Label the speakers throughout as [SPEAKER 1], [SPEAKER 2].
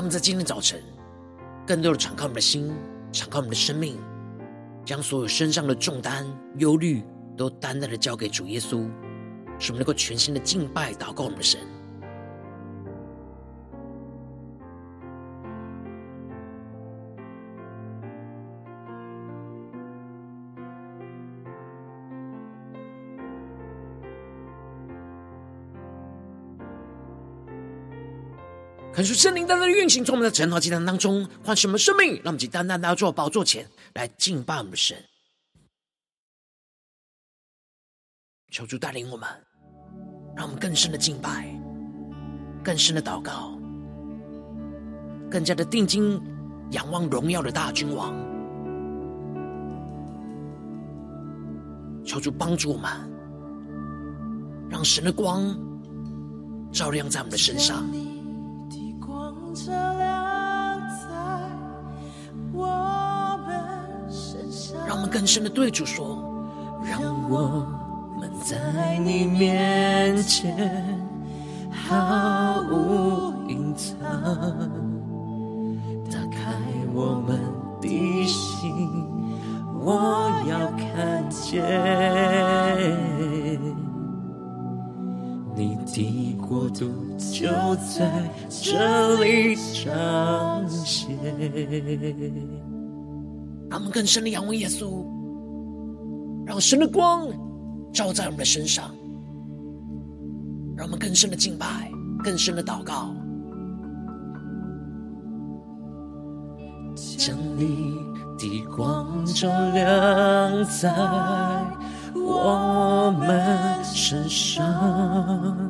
[SPEAKER 1] 让我们在今天早晨，更多的敞开我们的心，敞开我们的生命，将所有身上的重担、忧虑，都单单的交给主耶稣，使我们能够全心的敬拜、祷告我们的神。恳求圣灵单单的运行，从我们的晨祷祭坛当中唤醒我们生命，让我们以单单的坐宝座前来敬拜我们的神。求主带领我们，让我们更深的敬拜，更深的祷告，更加的定睛仰望荣耀的大君王。求主帮助我们，让神的光照亮在我们的身上。
[SPEAKER 2] 让我
[SPEAKER 1] 们更深的对主说：
[SPEAKER 2] 让我们在你面前毫无隐藏，打开我们的心，我要看见。就在这里彰显。
[SPEAKER 1] 让我们更深的仰望耶稣，让神的光照在我们的身上，让我们更深的敬拜，更深的祷告。
[SPEAKER 2] 将你的光照亮在我们身上，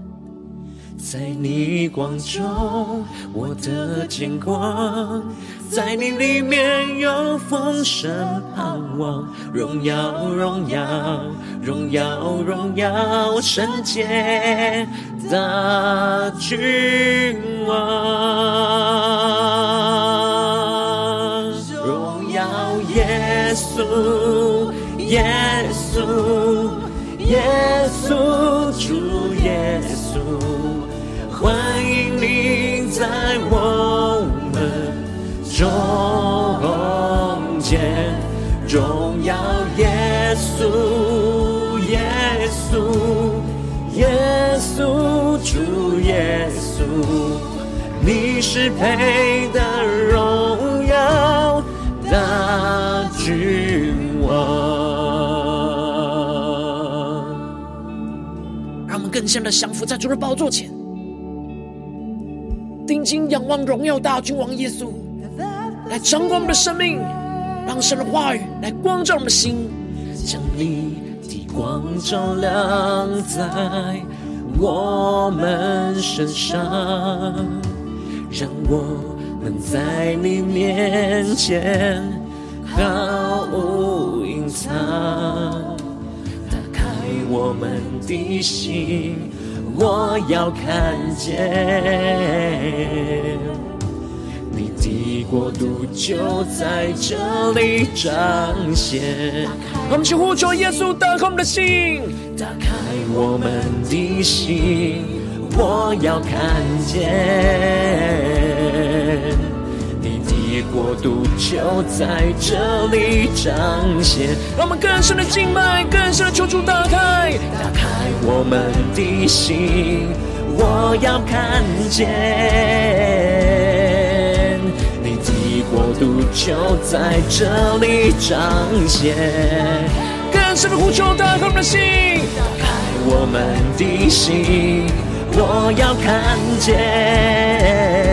[SPEAKER 2] 在你光中，我的见光，在你里面有丰盛盼望，荣耀荣耀荣耀荣耀圣洁的君王，荣耀耶稣耶稣耶稣在我们中间，荣耀耶稣，耶稣，耶稣，主耶稣，你是配得荣耀的君王。
[SPEAKER 1] 让我们更深的降服在主的宝座前。定睛仰望荣耀大君王耶稣，来掌管我们的生命，让神的话语来光照我们的心，
[SPEAKER 2] 将你的光照亮在我们身上，让我们在你面前毫无隐藏。打开我们的心，我要看见。你的国度就在这里彰显。
[SPEAKER 1] 我们去呼求耶稣，打开我们的心，
[SPEAKER 2] 打开我们的心，我要看见国度就在这里彰显。
[SPEAKER 1] 让我们更深的敬拜，更深的求主打开，
[SPEAKER 2] 打开我们的心，我要看见你的。国度就在这里彰显，
[SPEAKER 1] 更深的呼求，打开我们的心，
[SPEAKER 2] 打开我们的心，我要看见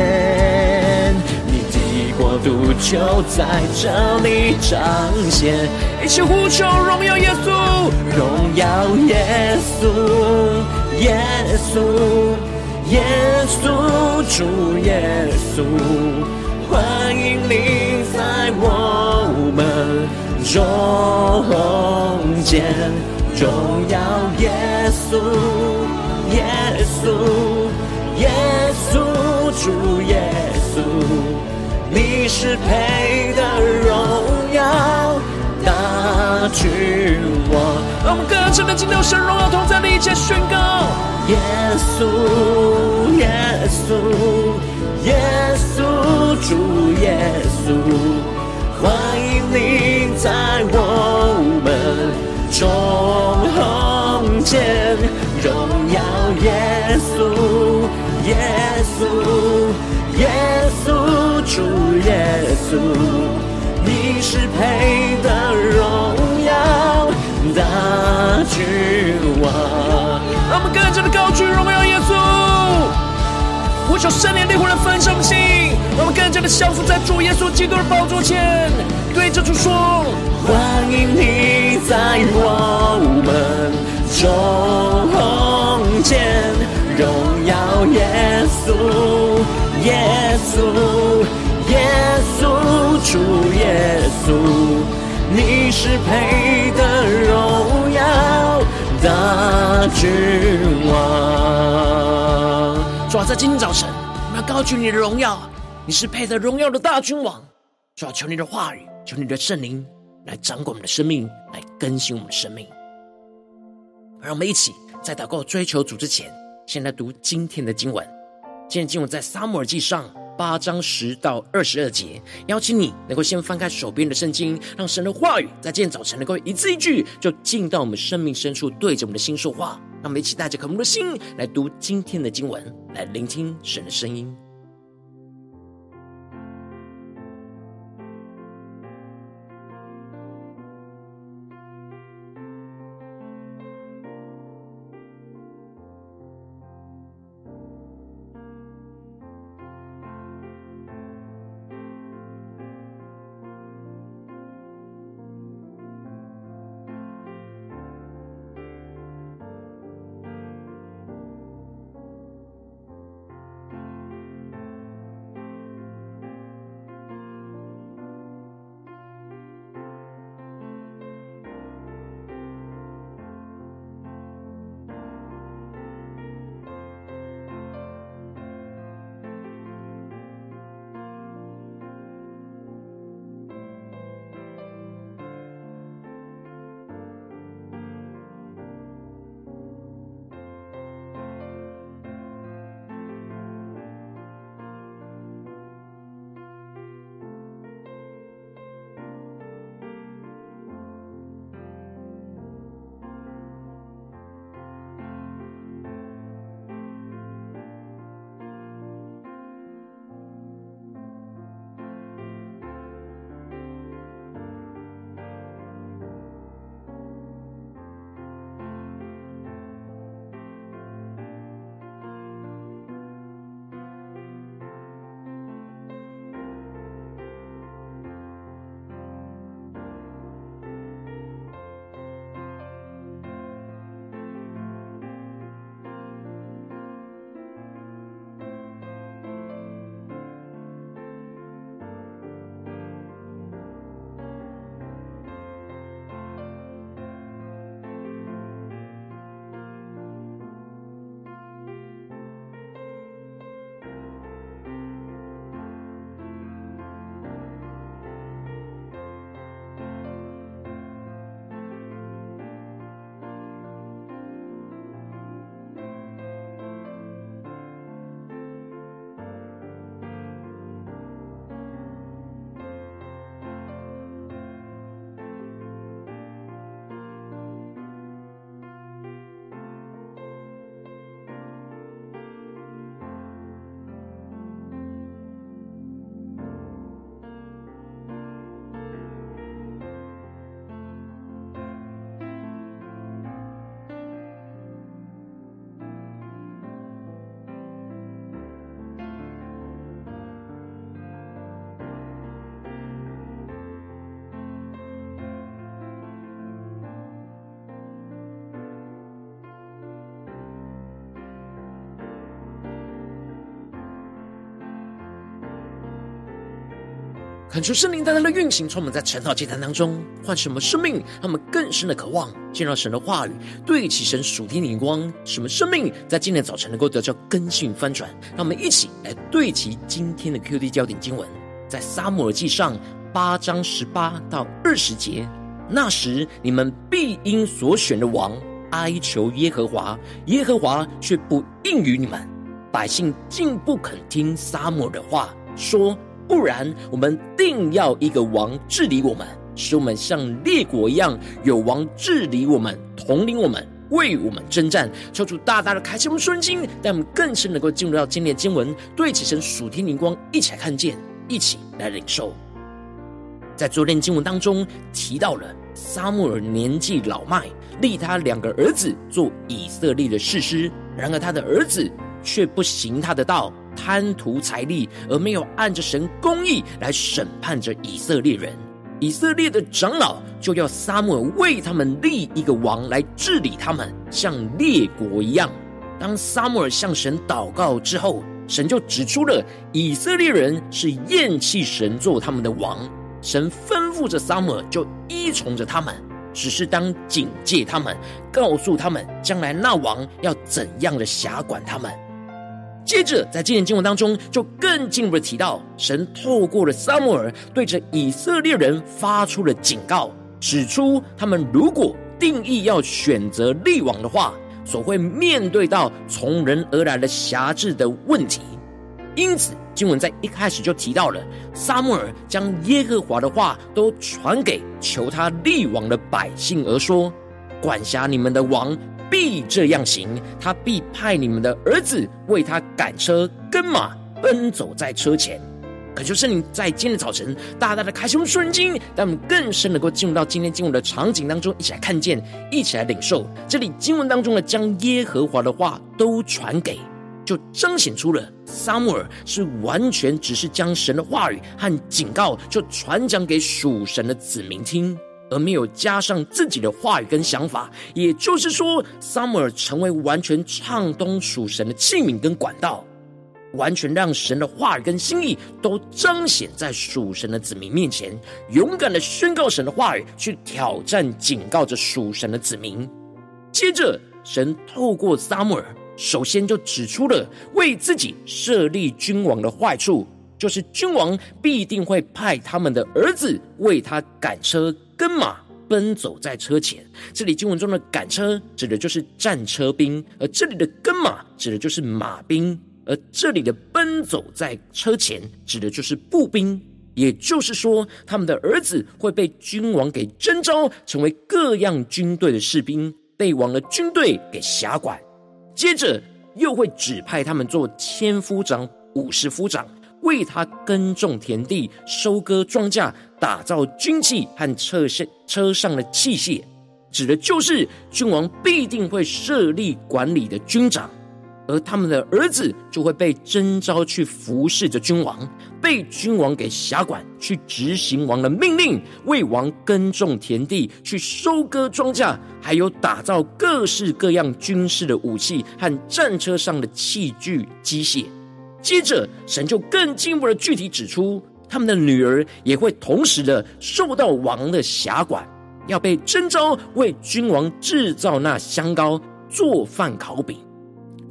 [SPEAKER 2] 国度就在这里彰显，
[SPEAKER 1] 一起呼求荣耀耶稣，
[SPEAKER 2] 荣耀耶稣，耶稣，耶稣，主耶稣。欢迎你在我们中间，荣耀耶稣，耶稣，耶稣，主耶稣，你是配的荣耀大君王。
[SPEAKER 1] 让我们歌唱的敬拜神荣耀同在的一切宣告，
[SPEAKER 2] 耶稣，耶稣。耶稣，主耶稣，欢迎
[SPEAKER 1] 呼求圣灵烈火的焚烧心，让我们更加的降服在主耶稣基督的宝座前，对着主说：
[SPEAKER 2] 欢迎你在我们中间，荣耀耶稣，耶稣，耶稣，主耶稣，你是配得荣耀的君王。
[SPEAKER 1] 主要在今天早晨，我们要高举你的荣耀，你是配得荣耀的大君王。主要求你的话语，求你的圣灵来掌管我们的生命，来更新我们的生命。让我们一起在祷告追求主之前，先来读今天的经文。今天经文在撒母耳记上八章十到二十二节。邀请你能够先翻开手边的圣经，让神的话语在今天早晨能够一字一句，就进到我们生命深处，对着我们的心说话。让我们一起带着渴慕的心来读今天的经文，来聆听神的声音。恳求圣灵带来的运行，充满在晨祷祭坛当中，唤醒我们生命，让我们更深的渴望见到神的话语，对齐神属天的眼光，使我们生命在今天早晨能够得到更新翻转。让我们一起来对齐今天的 QD 焦点经文，在撒母耳记上八章十八到二十节。那时你们必因所选的王哀求耶和华，耶和华却不应允你们，百姓竟不肯听撒母的话，说。不然，我们定要一个王治理我们，使我们像列国一样，有王治理我们，统领我们，为我们征战。求主大大的开启我们顺经，让我们更是能够进入到今天的经文，对起神属天灵光，一起来看见，一起来领受。在昨天经文当中提到了撒母耳年纪老迈，立他两个儿子做以色列的士师，然而他的儿子却不行他的道。贪图财力，而没有按着神公义来审判着以色列人。以色列的长老就要撒母耳为他们立一个王来治理他们，像列国一样。当撒母耳向神祷告之后，神就指出了以色列人是厌弃神做他们的王。神吩咐着撒母耳，就依从着他们，只是当警戒他们，告诉他们将来那王要怎样的辖管他们。接着，在今天经文当中，就更进一步的提到，神透过了撒母耳，对着以色列人发出了警告，指出他们如果定义要选择立王的话，所会面对到从人而来的辖制的问题。因此，经文在一开始就提到了，撒母耳将耶和华的话都传给求他立王的百姓，而说：管辖你们的王。必这样行，他必派你们的儿子为他赶车跟马，奔走在车前。可就是你在今天早晨大大的开胸顺经，让我们更深能够进入到今天经文的场景当中，一起来看见，一起来领受。这里经文当中的将耶和华的话都传给，就彰显出了撒母耳是完全只是将神的话语和警告，就传讲给属神的子民听。而没有加上自己的话语跟想法，也就是说，撒母耳成为完全畅通属神的器皿跟管道，完全让神的话语跟心意都彰显在属神的子民面前，勇敢的宣告神的话语，去挑战警告着属神的子民。接着，神透过撒母耳，首先就指出了为自己设立君王的坏处，就是君王必定会派他们的儿子为他赶车。跟马奔走在车前，这里经文中的赶车指的就是战车兵，而这里的跟马指的就是马兵，而这里的奔走在车前指的就是步兵。也就是说，他们的儿子会被君王给征召，成为各样军队的士兵，被王的军队给辖管。接着又会指派他们做千夫长、五十夫长。为他耕种田地、收割庄稼、打造军器和车上车上的器械，指的就是君王必定会设立管理的军长，而他们的儿子就会被征召去服侍着君王，被君王给辖管，去执行王的命令，为王耕种田地、去收割庄稼，还有打造各式各样军事的武器和战车上的器具机械。接着，神就更进一步的具体指出，他们的女儿也会同时的受到王的辖管，要被征召为君王制造那香膏、做饭烤饼。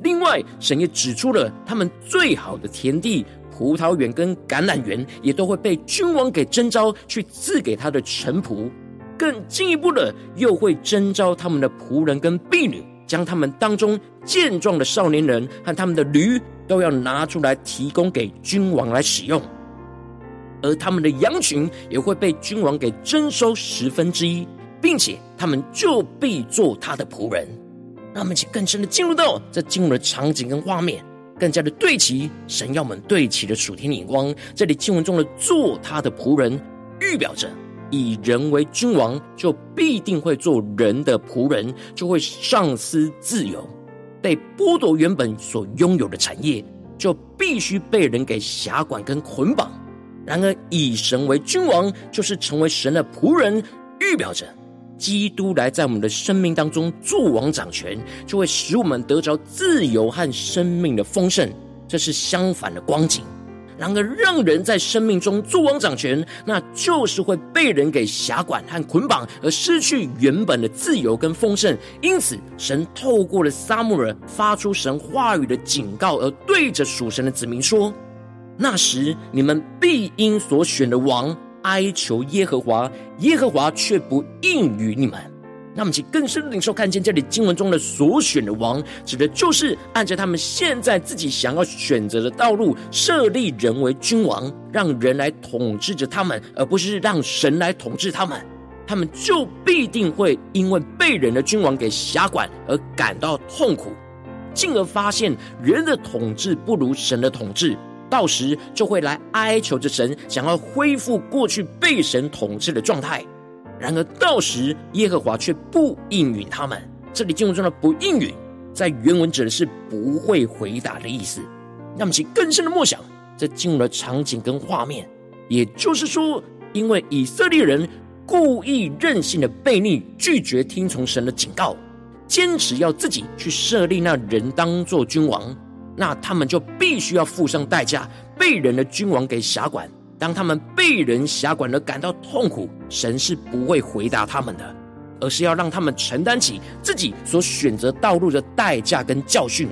[SPEAKER 1] 另外，神也指出了他们最好的田地、葡萄园跟橄榄园，也都会被君王给征召去赐给他的臣仆。更进一步的，又会征召他们的仆人跟婢女，将他们当中健壮的少年人和他们的驴。都要拿出来提供给君王来使用，而他们的羊群也会被君王给征收十分之一，并且他们就必做他的仆人。让我们一起更深的进入到这经文的场景跟画面，更加的对齐神要我们对齐的属天眼光。这里经文中的做他的仆人，预表着以人为君王，就必定会做人的仆人，就会丧失自由。被剥夺原本所拥有的产业，就必须被人给辖管跟捆绑。然而，以神为君王，就是成为神的仆人，预表着基督来在我们的生命当中作王掌权，就会使我们得着自由和生命的丰盛。这是相反的光景。然而，让人在生命中作王掌权，那就是会被人给辖管和捆绑，而失去原本的自由跟丰盛。因此，神透过了撒母耳发出神话语的警告，而对着属神的子民说：“那时，你们必因所选的王哀求耶和华，耶和华却不应允你们。”那么，其更深的领受，看见这里经文中的所选的王，指的就是按照他们现在自己想要选择的道路，设立人为君王，让人来统治着他们，而不是让神来统治他们。他们就必定会因为被人的君王给辖管而感到痛苦，进而发现人的统治不如神的统治，到时就会来哀求着神，想要恢复过去被神统治的状态。然而到时耶和华却不应允他们。这里经文中的“不应允”在原文指的是不会回答的意思。那么，其更深的默想，这进入了场景跟画面，也就是说，因为以色列人故意任性的悖逆，拒绝听从神的警告，坚持要自己去设立那人当做君王，那他们就必须要付上代价，被人的君王给辖管。当他们被人辖管而感到痛苦，神是不会回答他们的，而是要让他们承担起自己所选择道路的代价跟教训。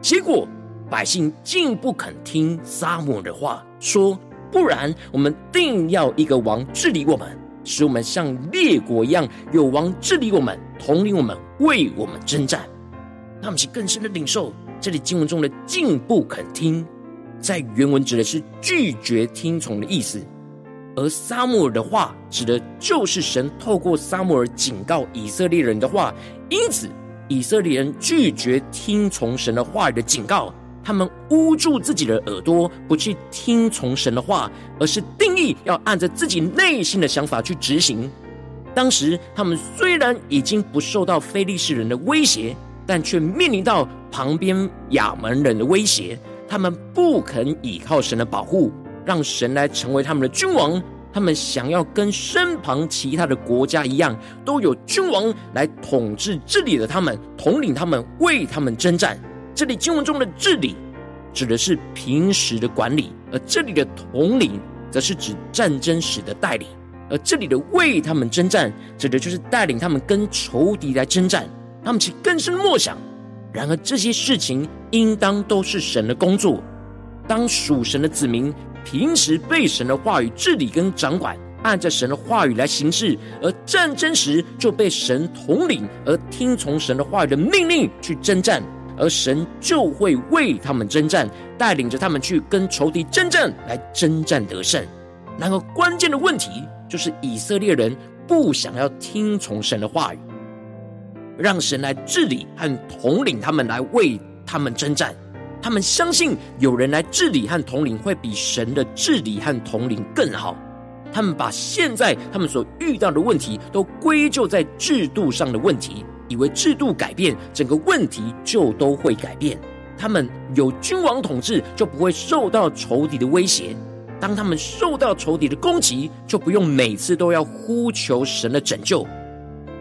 [SPEAKER 1] 结果，百姓竟不肯听撒母的话，说：“不然，我们定要一个王治理我们，使我们像列国一样，有王治理我们，统领我们，为我们征战。”他们是更深的领受这里经文中的“竟不肯听”。在原文指的是拒绝听从的意思，而撒母耳的话指的就是神透过撒母耳警告以色列人的话。因此，以色列人拒绝听从神的话语的警告，他们捂住自己的耳朵，不去听从神的话，而是定义要按着自己内心的想法去执行。当时，他们虽然已经不受到非利士人的威胁，但却面临到旁边亚门人的威胁。他们不肯依靠神的保护，让神来成为他们的君王。他们想要跟身旁其他的国家一样，都有君王来统治治理的他们，统领他们，为他们征战。这里经文中的治理，指的是平时的管理；而这里的统领，则是指战争时的带领。而这里的为他们征战，指的就是带领他们跟仇敌来征战。他们其更深默想。然而这些事情应当都是神的工作。当属神的子民平时被神的话语治理跟掌管，按着神的话语来行事，而战争时就被神统领，而听从神的话语的命令去征战，而神就会为他们征战，带领着他们去跟仇敌征战，来征战得胜。然而关键的问题就是以色列人不想要听从神的话语。让神来治理和统领他们，来为他们征战。他们相信有人来治理和统领，会比神的治理和统领更好。他们把现在他们所遇到的问题都归咎在制度上的问题，以为制度改变，整个问题就都会改变。他们有君王统治，就不会受到仇敌的威胁。当他们受到仇敌的攻击，就不用每次都要呼求神的拯救。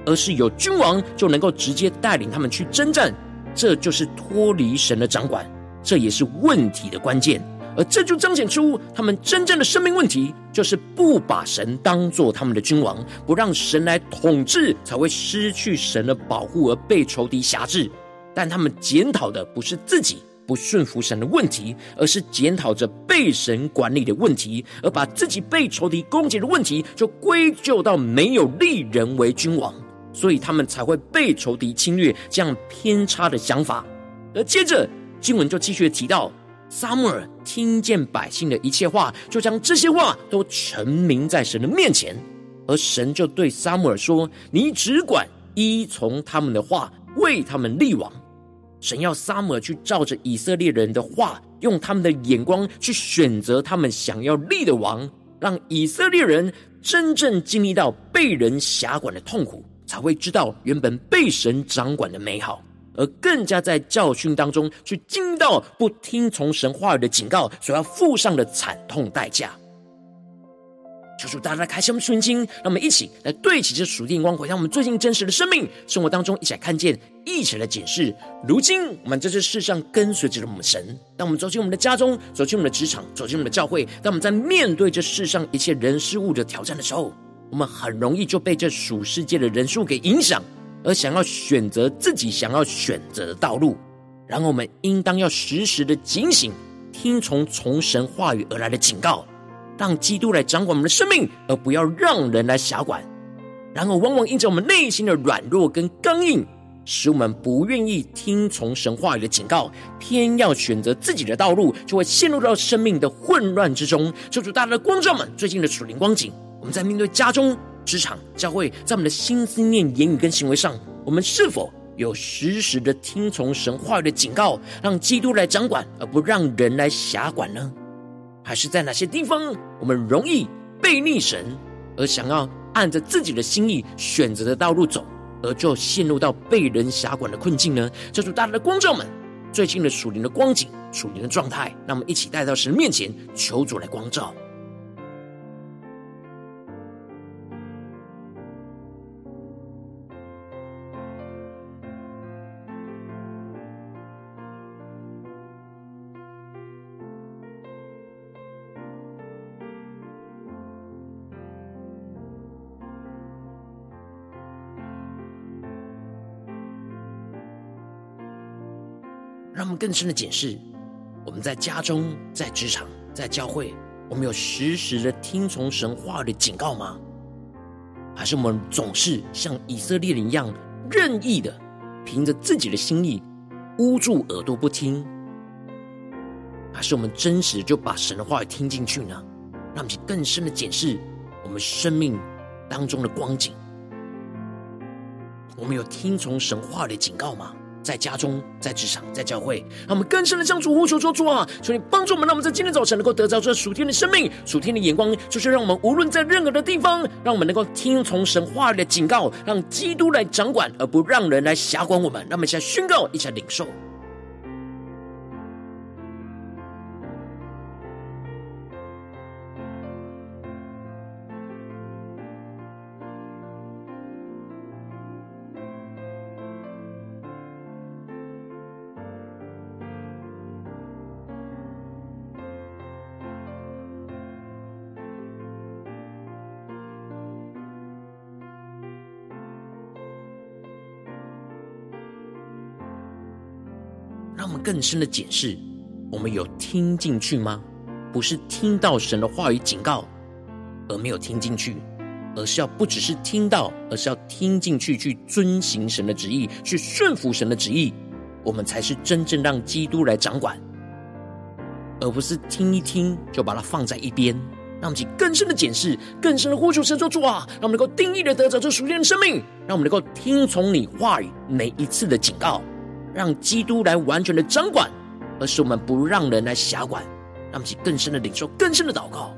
[SPEAKER 1] 而是有君王就能够直接带领他们去征战，这就是脱离神的掌管，这也是问题的关键。而这就彰显出他们真正的生命问题，就是不把神当作他们的君王，不让神来统治，才会失去神的保护而被仇敌辖制。但他们检讨的不是自己不顺服神的问题，而是检讨着被神管理的问题，而把自己被仇敌攻击的问题，就归咎到没有立人为君王。所以他们才会被仇敌侵略，这样偏差的想法。而接着经文就继续提到，撒母耳听见百姓的一切话，就将这些话都陈明在神的面前。而神就对撒母耳说：“你只管依从他们的话，为他们立王。”神要撒母耳去照着以色列人的话，用他们的眼光去选择他们想要立的王，让以色列人真正经历到被人辖管的痛苦。才会知道原本被神掌管的美好，而更加在教训当中去惊到不听从神话语的警告所要付上的惨痛代价。求主大家开启我们属灵，让我们一起来对齐这属天光，回到我们最近真实的生命生活当中，一起来看见一起来检视，如今我们在这世上跟随着我们神，当我们走进我们的家中，走进我们的职场，走进我们的教会，当我们在面对这世上一切人事物的挑战的时候，我们很容易就被这属世界的人数给影响，而想要选择自己想要选择的道路。然后我们应当要时时的警醒，听从从神话语而来的警告，让基督来掌管我们的生命，而不要让人来辖管。然而，往往因着我们内心的软弱跟刚硬，使我们不愿意听从神话语的警告，偏要选择自己的道路，就会陷入到生命的混乱之中。求主大大的光照们最近的属灵光景，我们在面对家中、职场、教会，在我们的心思念、言语跟行为上，我们是否有时时的听从神话语的警告，让基督来掌管，而不让人来辖管呢？还是在哪些地方，我们容易背逆神，而想要按着自己的心意选择的道路走，而就陷入到被人辖管的困境呢？求主大大的光照们，最近的属灵的光景、属灵的状态，让我们一起带到神面前，求主来光照。让我们更深的检视，我们在家中、在职场、在教会，我们有实时的听从神话语的警告吗？还是我们总是像以色列人一样任意的凭着自己的心意捂住耳朵不听？还是我们真实就把神的话语听进去呢？让我们更深的检视我们生命当中的光景，我们有听从神话的警告吗？在家中，在职场，在教会，让我们更深的向主呼求说：“主啊，求你帮助我们，让我们在今天早晨能够得到这属天的生命、属天的眼光，就是让我们无论在任何的地方，让我们能够听从神话语的警告，让基督来掌管，而不让人来辖管我们。让我们一起来宣告，一起来领受。”让我们更深的检视，我们有听进去吗？不是听到神的话语警告而没有听进去，而是要不只是听到，而是要听进去，去遵行神的旨意，去顺服神的旨意，我们才是真正让基督来掌管，而不是听一听就把它放在一边。让我们更深的检视，更深的呼求神说主啊，让我们能够定义的得着这属天的生命，让我们能够听从你话语每一次的警告。让基督来完全的掌管，而是我们不让人来辖管，让我们更深的领受，更深的祷告。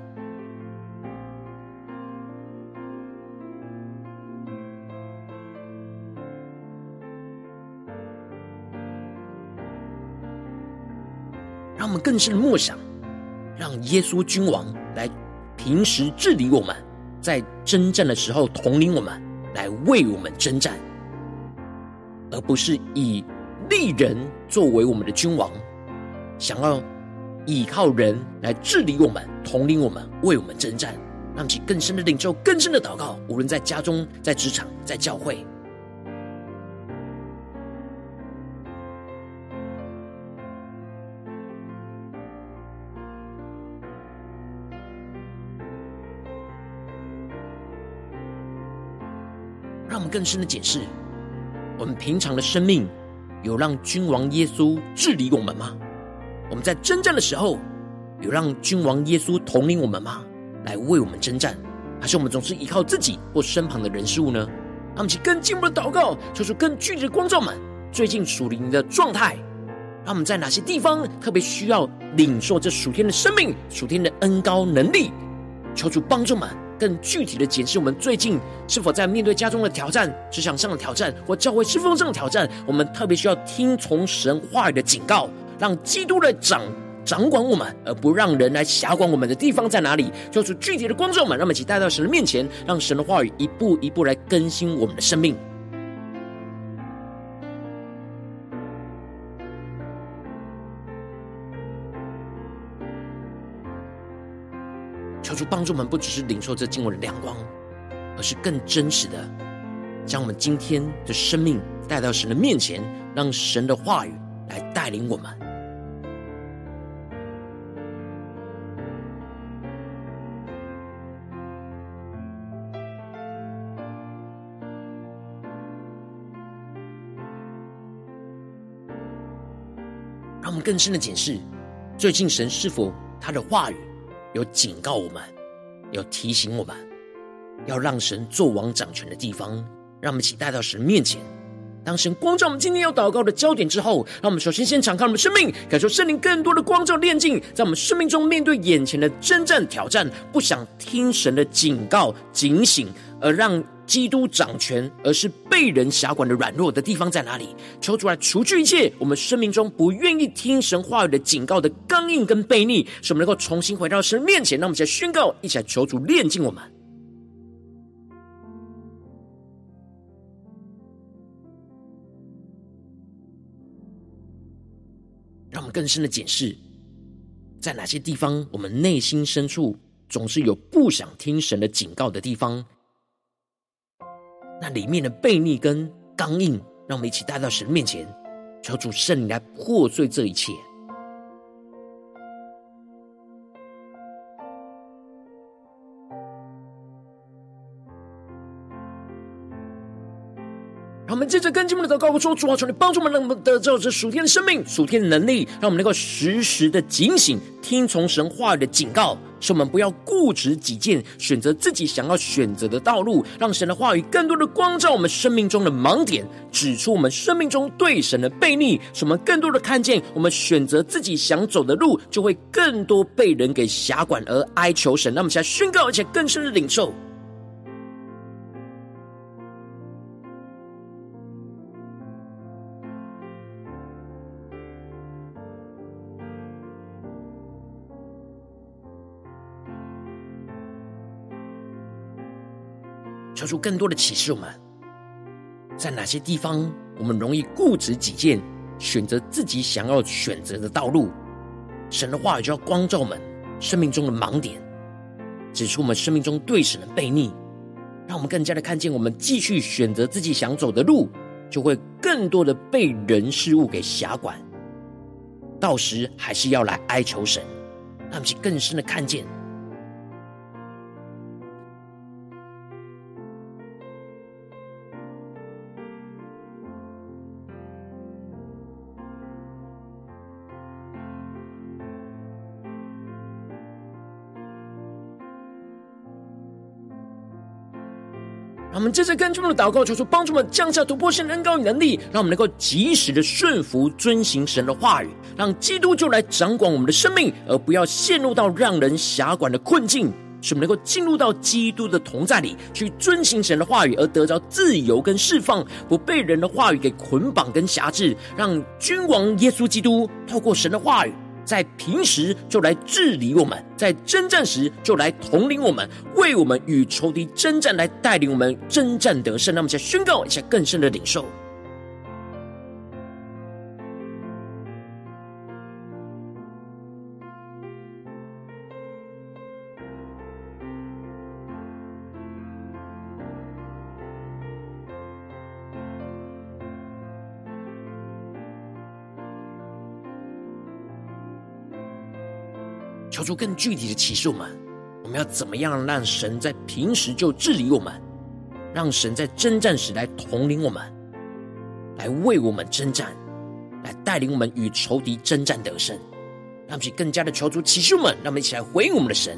[SPEAKER 1] 让我们更深的默想，让耶稣君王来平时治理我们，在征战的时候统领我们，来为我们征战，而不是以。立人作为我们的君王，想要依靠人来治理我们、统领我们、为我们征战，让其更深的领受、更深的祷告。无论在家中、在职场、在教会，让我们更深的解释我们平常的生命。有让君王耶稣治理我们吗？我们在征战的时候，有让君王耶稣统领我们吗？来为我们征战，还是我们总是依靠自己或身旁的人事物呢？让我们一起更进一步的祷告，求出更具体的光照们最近属灵的状态，让我们在哪些地方特别需要领受这属天的生命、属天的恩膏能力，求主帮助们。更具体的检视，我们最近是否在面对家中的挑战、职场上的挑战或教会侍奉上的挑战，我们特别需要听从神话语的警告，让基督来掌掌管我们，而不让人来辖管我们的地方在哪里？做出具体的光照们，让我们一起带到神的面前，让神的话语一步一步来更新我们的生命。帮助我们，不只是领受这经文的亮光，而是更真实的将我们今天的生命带到神的面前，让神的话语来带领我们。让我们更深的检视，最近神是否他的话语有警告我们，要提醒我们，要让神作王掌权的地方，让我们一起带到神面前。当神光照我们今天要祷告的焦点之后，让我们首先先敞开我们生命，感受圣灵更多的光照炼净，在我们生命中面对眼前的真正挑战，不想听神的警告警醒，而让。基督掌权，而是被人辖管的软弱的地方在哪里？求主来除去一切我们生命中不愿意听神话语的警告的刚硬跟悖逆，使我们能够重新回到神面前。让我们一起来宣告，一起来求主炼净我们，让我们更深的检视，在哪些地方我们内心深处总是有不想听神的警告的地方。那里面的悖逆跟刚硬，让我们一起带到神面前，求主圣灵来破碎这一切。让我们接着跟进我们的祷告，说：主啊，求你帮助我们，让我们得到这属天的生命、属天的能力，让我们能够时时的警醒，听从神话语的警告。使我们不要固执己见，选择自己想要选择的道路，让神的话语更多的光照我们生命中的盲点，指出我们生命中对神的悖逆，使我们更多的看见，我们选择自己想走的路，就会更多被人给辖管而哀求神。那么，现在宣告，而且更深的领受。求出更多的启示，我们在哪些地方，我们容易固执己见，选择自己想要选择的道路？神的话语就要光照我们生命中的盲点，指出我们生命中对神的悖逆，让我们更加的看见，我们继续选择自己想走的路，就会更多的被人事物给辖管，到时还是要来哀求神，让我们更深的看见。我们接着跟众的祷告，求主帮助我们降下突破性的恩膏与能力，让我们能够及时的顺服遵行神的话语，让基督就来掌管我们的生命，而不要陷入到让人辖管的困境，使我们能够进入到基督的同在里，去遵行神的话语，而得着自由跟释放，不被人的话语给捆绑跟辖制，让君王耶稣基督透过神的话语。在平时就来治理我们，在征战时就来统领我们，为我们与仇敌征战，来带领我们征战得胜。那么，再宣告一下更深的领受。出更具体的启示，我们我们要怎么样让神在平时就治理我们，让神在征战时来统领我们，来为我们征战，来带领我们与仇敌征战得胜，让我们更加的求出启示我们，让我们一起来回应我们的神。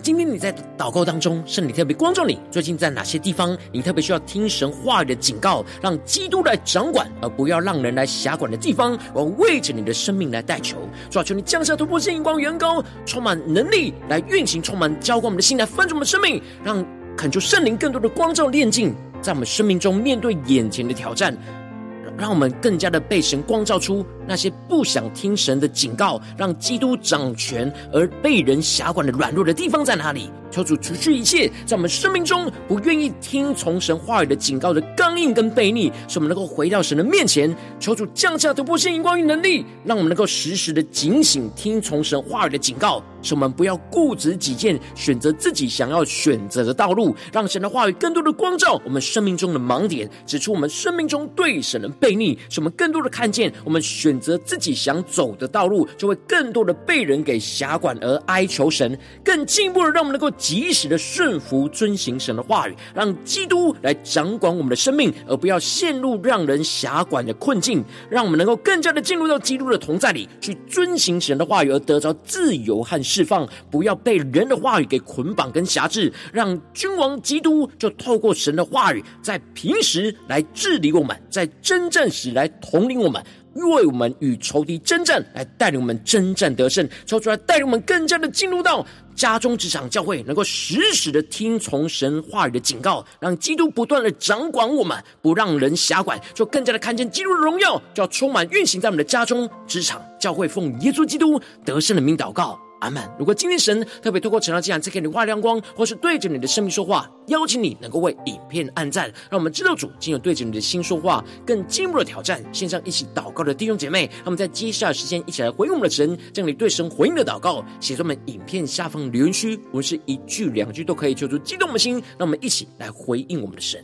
[SPEAKER 1] 今天你在祷告当中，圣灵特别光照你，最近在哪些地方，你特别需要听神话语的警告，让基督来掌管，而不要让人来辖管的地方，我为着你的生命来代求。主啊，求你降下突破性、眼光、远高，充满能力来运行，充满浇灌我们的心，来翻转我们的生命，让恳求圣灵更多的光照、炼净，在我们生命中面对眼前的挑战，让我们更加的被神光照出。那些不想听神的警告，让基督掌权而被人辖管的软弱的地方在哪里？求主除去一切在我们生命中不愿意听从神话语的警告的刚硬跟悖逆，使我们能够回到神的面前。求主降下突破性荧、光与能力，让我们能够时时的警醒，听从神话语的警告，使我们不要固执己见，选择自己想要选择的道路。让神的话语更多的光照我们生命中的盲点，指出我们生命中对神的悖逆，使我们更多的看见我们选。选择自己想走的道路，就会更多的被人给辖管而哀求神，更进一步的让我们能够及时的顺服遵行神的话语，让基督来掌管我们的生命，而不要陷入让人辖管的困境，让我们能够更加的进入到基督的同在里，去遵行神的话语，而得着自由和释放，不要被人的话语给捆绑跟辖制，让君王基督就透过神的话语，在平时来治理我们，在征战时来统领我们。为我们与仇敌征战，来带领我们征战得胜，抽出来带领我们更加的进入到家中、职场、教会，能够时时的听从神话语的警告，让基督不断的掌管我们，不让人辖管，就更加的看见基督的荣耀，就要充满运行在我们的家中、职场、教会，奉耶稣基督得胜的名祷告。阿门。如果今天神特别透过晨祷祭坛赐给你画亮光，或是对着你的生命说话，邀请你能够为影片按赞，让我们知道主今有对着你的心说话，更进一步的挑战。线上一起祷告的弟兄姐妹，让我们在接下来时间一起来回应我们的神，将你对神回应的祷告写在我们影片下方留言区，无论是一句两句都可以，求主激动我们的心，让我们一起来回应我们的神。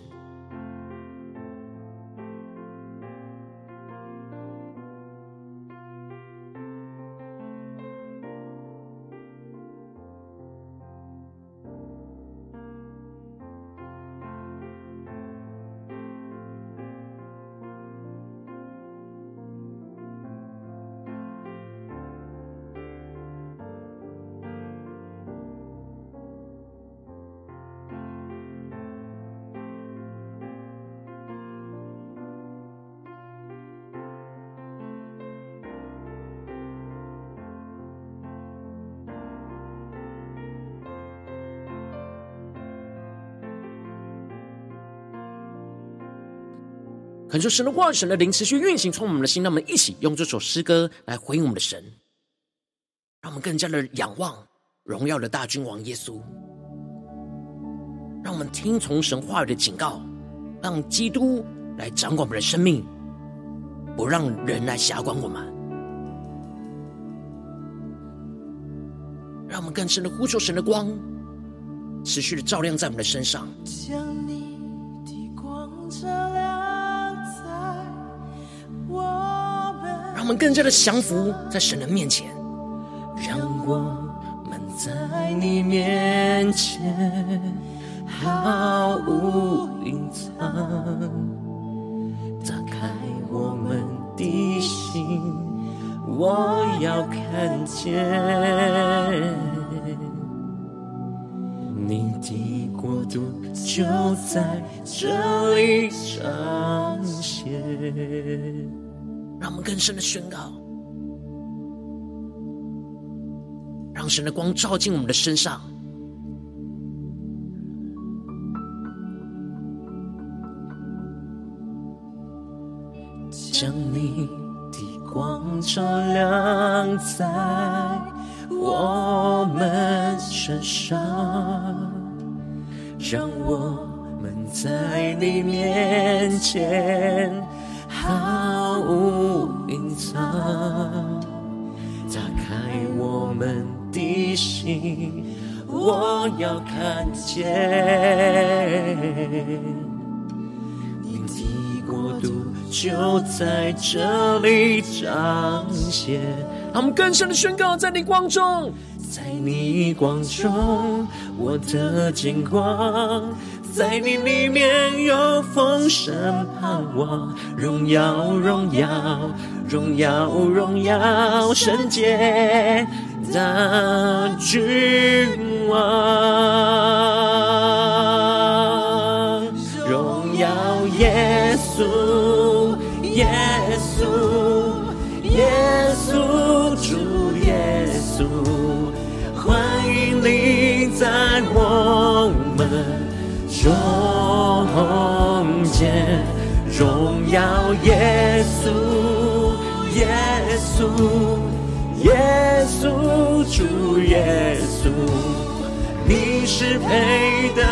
[SPEAKER 1] 恳求神的话、神的灵持续运行，充满我们的心。让我们一起用这首诗歌来回应我们的神，让我们更加的仰望荣耀的大君王耶稣。让我们听从神话语的警告，让基督来掌管我们的生命，不让人来辖管我们。让我们更深的呼求神的光，持续的照亮在我们的身上。将你的光照我们更加的降服在神的面前，让我们在你面前毫无隐藏，打开我们的
[SPEAKER 2] 心，我要看见你的国度就在这里彰显。
[SPEAKER 1] 让我们更深的宣告，让神的光照进我们的身上。
[SPEAKER 2] 将你的光照亮在我们身上，让我们在你面前毫无打开我们的心，我要看见你的。国度就在这里彰显。
[SPEAKER 1] 让我们更深的宣告，在你光中，
[SPEAKER 2] 在你光中，我的金光，在你里面有丰盛盼望，荣耀荣耀荣耀荣耀，圣洁的君王，荣耀耶稣，耶稣，耶稣，主耶稣，欢迎你在我们中间，荣耀耶稣，耶稣，耶稣，主耶稣，你是配得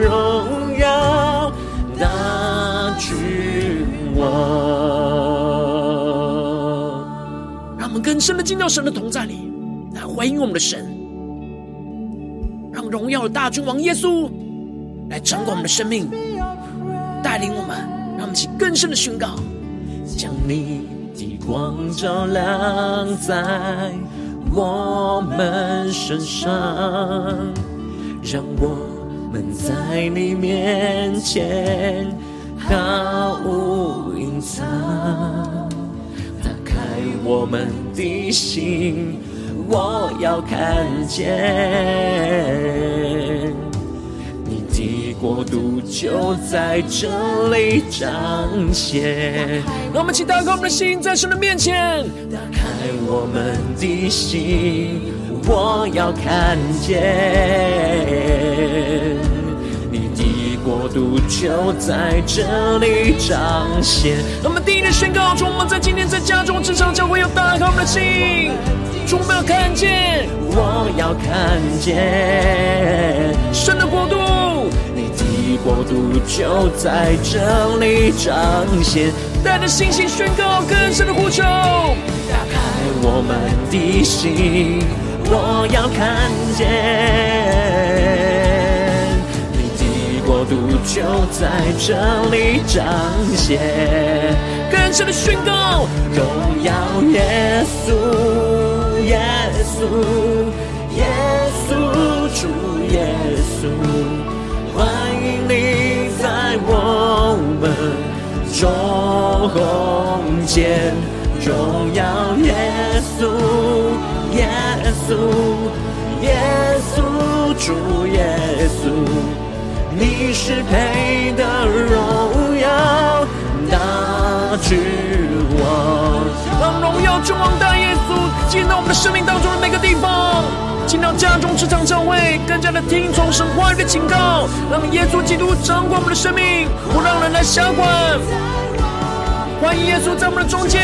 [SPEAKER 2] 荣耀的君王。
[SPEAKER 1] 让我们更深的进到神的同在里，来回应我们的神，让荣耀的大君王耶稣来掌管我们的生命，带领我们，让我们起更深的宣告，
[SPEAKER 2] 将你的光照亮在我们身上，让我们在你面前毫无隐藏，打开我们的心，我要看见。国度就在这里彰显。
[SPEAKER 1] 让我们请打开我们的心，在神的面前，
[SPEAKER 2] 打开我们的心，我要看见。你的国度就在这里。彰显。
[SPEAKER 1] 让我们第一的宣告，主，我们在今天在家中、职场、教会，要打开我们的心，主，我们要看见，
[SPEAKER 2] 我要看
[SPEAKER 1] 见。国度
[SPEAKER 2] 就在这里彰显，
[SPEAKER 1] 带着信心宣告更深的呼求，
[SPEAKER 2] 打开。我们的心，我要看见你的国度就在这里彰显，
[SPEAKER 1] 更深的宣告，
[SPEAKER 2] 荣耀耶稣，耶稣，耶稣，主耶稣。中间，荣耀耶稣，耶稣，耶稣，主耶稣，你是配得荣耀大君王。
[SPEAKER 1] 让荣耀君王大耶稣进到我们的生命当中的每个地方。进到家中、职场、教会，更加的听从神话语的警告，让耶稣基督掌管我们的生命，不让人来瞎管。欢迎耶稣在我们的中间，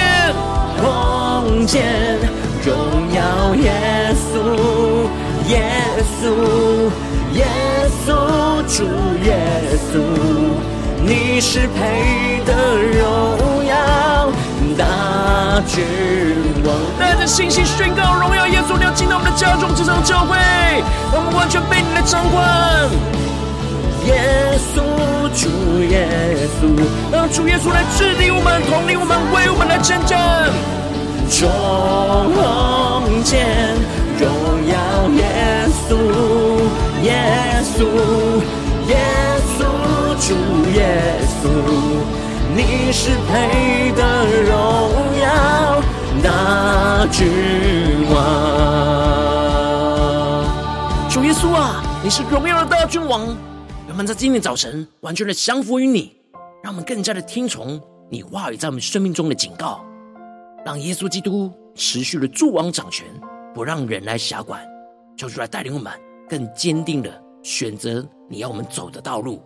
[SPEAKER 2] 空间荣耀耶稣，耶稣，耶稣，主耶稣，你是配得荣耀大君王。
[SPEAKER 1] 带着信心宣告荣耀耶稣，你要进到我们的家中、这场、教会，让我们完全被你来掌管。
[SPEAKER 2] 耶稣，主耶稣，
[SPEAKER 1] 让主耶稣来治理我们、统领我们、为我们来见证。
[SPEAKER 2] 中间荣耀耶稣，耶稣，耶稣，主耶稣，你是配得荣耀。大君王。
[SPEAKER 1] 主耶稣啊，你是荣耀的大君王，让我们在今天早晨完全的降服于你，让我们更加的听从你话语在我们生命中的警告，让耶稣基督持续的作王掌权，不让人来辖管，求主来带领我们更坚定的选择你要我们走的道路。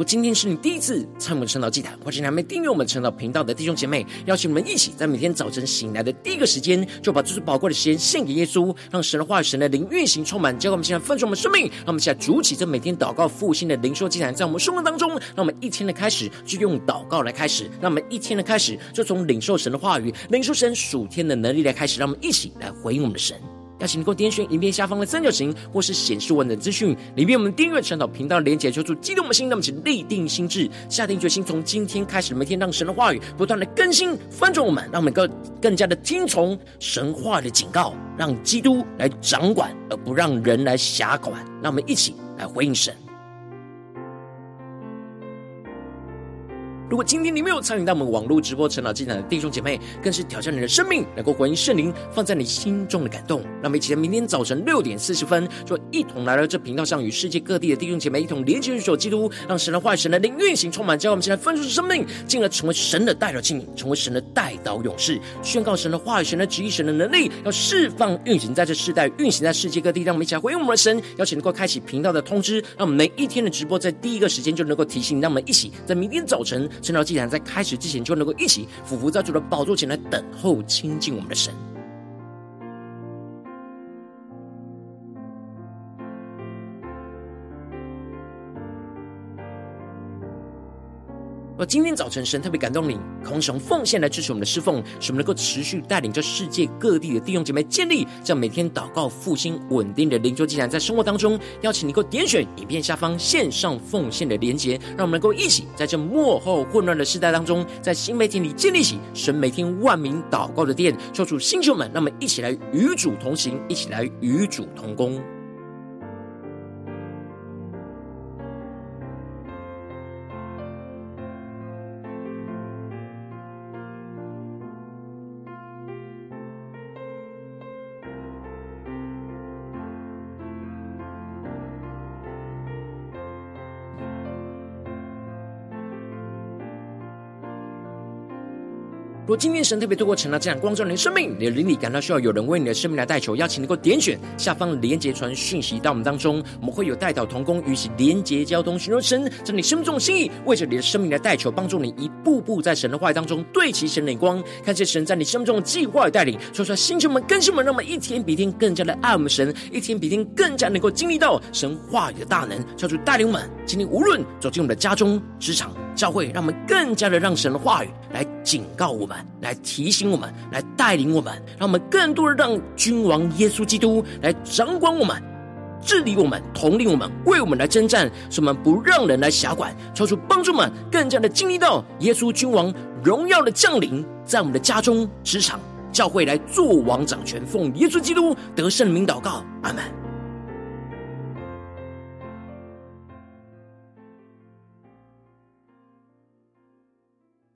[SPEAKER 1] 果今天是你第一次参与我们晨祷祭坛，或者你还没订阅我们晨祷频道的弟兄姐妹，邀请你们一起在每天早晨醒来的第一个时间，就把这最宝贵的时间献给耶稣，让神的话语、神的灵运行充满，教会我们现在分盛我们生命，让我们现在主起这每天祷告复兴的灵修祭坛，在我们生活当中，让我们一天的开始就用祷告来开始，让我们一天的开始就从领受神的话语、领受神属天的能力来开始，让我们一起来回应我们的神。邀请你给我点选影片下方的三角形，或是显示文的资讯里面，我们订阅陈祷频道连结，求助激动的心，那么请立定心智，下定决心，从今天开始，每天让神的话语不断的更新翻转我们，让我们更更加的听从神话的警告，让基督来掌管，而不让人来辖管。让我们一起来回应神。如果今天你没有参与到我们网络直播晨祷祭坛的弟兄姐妹，更是挑战你的生命，能够回应圣灵放在你心中的感动。让我们一起在明天早晨六点四十分，就一同来到这频道上，与世界各地的弟兄姐妹一同连接、入手基督，让神的话语、神的灵运行充满，叫我们现在分出生命，进而成为神的代表器皿，成为神的代祷勇士，宣告神的话语、神的旨意、神的能力，要释放运行在这世代，运行在世界各地。让我们一起来回应我们的神，邀请能够开启频道的通知，让我们每一天的直播在第一个时间就能够提醒。让我们一起在明天早晨。晨祷祭坛在开始之前，就能够一起俯伏在主的宝座前来等候亲近我们的神。而今天早晨，神特别感动你，渴望从奉献来支持我们的侍奉，使我们能够持续带领着世界各地的弟兄姐妹建立这样每天祷告复兴稳定的灵修祭坛，在生活当中，邀请你能够点选影片下方线上奉献的连结，让我们能够一起在这幕后混乱的时代当中，在新媒体里建立起神每天万名祷告的殿，抽出星球们，让我们一起来与主同行，一起来与主同工。如果今天神特别透过成了这样光照你的生命，你的灵里感到需要有人为你的生命来代求，邀请能够点选下方连结传讯息到我们当中，我们会有代祷同工与其连结交通，寻求神在你生命中的心意，为着你的生命来代求，帮助你一步步在神的话语当中对齐神的眼光，看见神在你生命中的计划与带领，说出来星球们、更新们，让我们一天比一天更加的爱我们神，一天比一天更加能够经历到神话语的大能，叫主带领我们，今天无论走进我们的家中、职场。教会让我们更加的让神的话语来警告我们，来提醒我们，来带领我们，让我们更多的让君王耶稣基督来掌管我们、治理我们、统领我们，为我们来征战，使我们不让人来辖管，求主帮助我们更加的经历到耶稣君王荣耀的降临，在我们的家中、职场、教会来做王掌权，奉耶稣基督得胜的名祷告，阿门。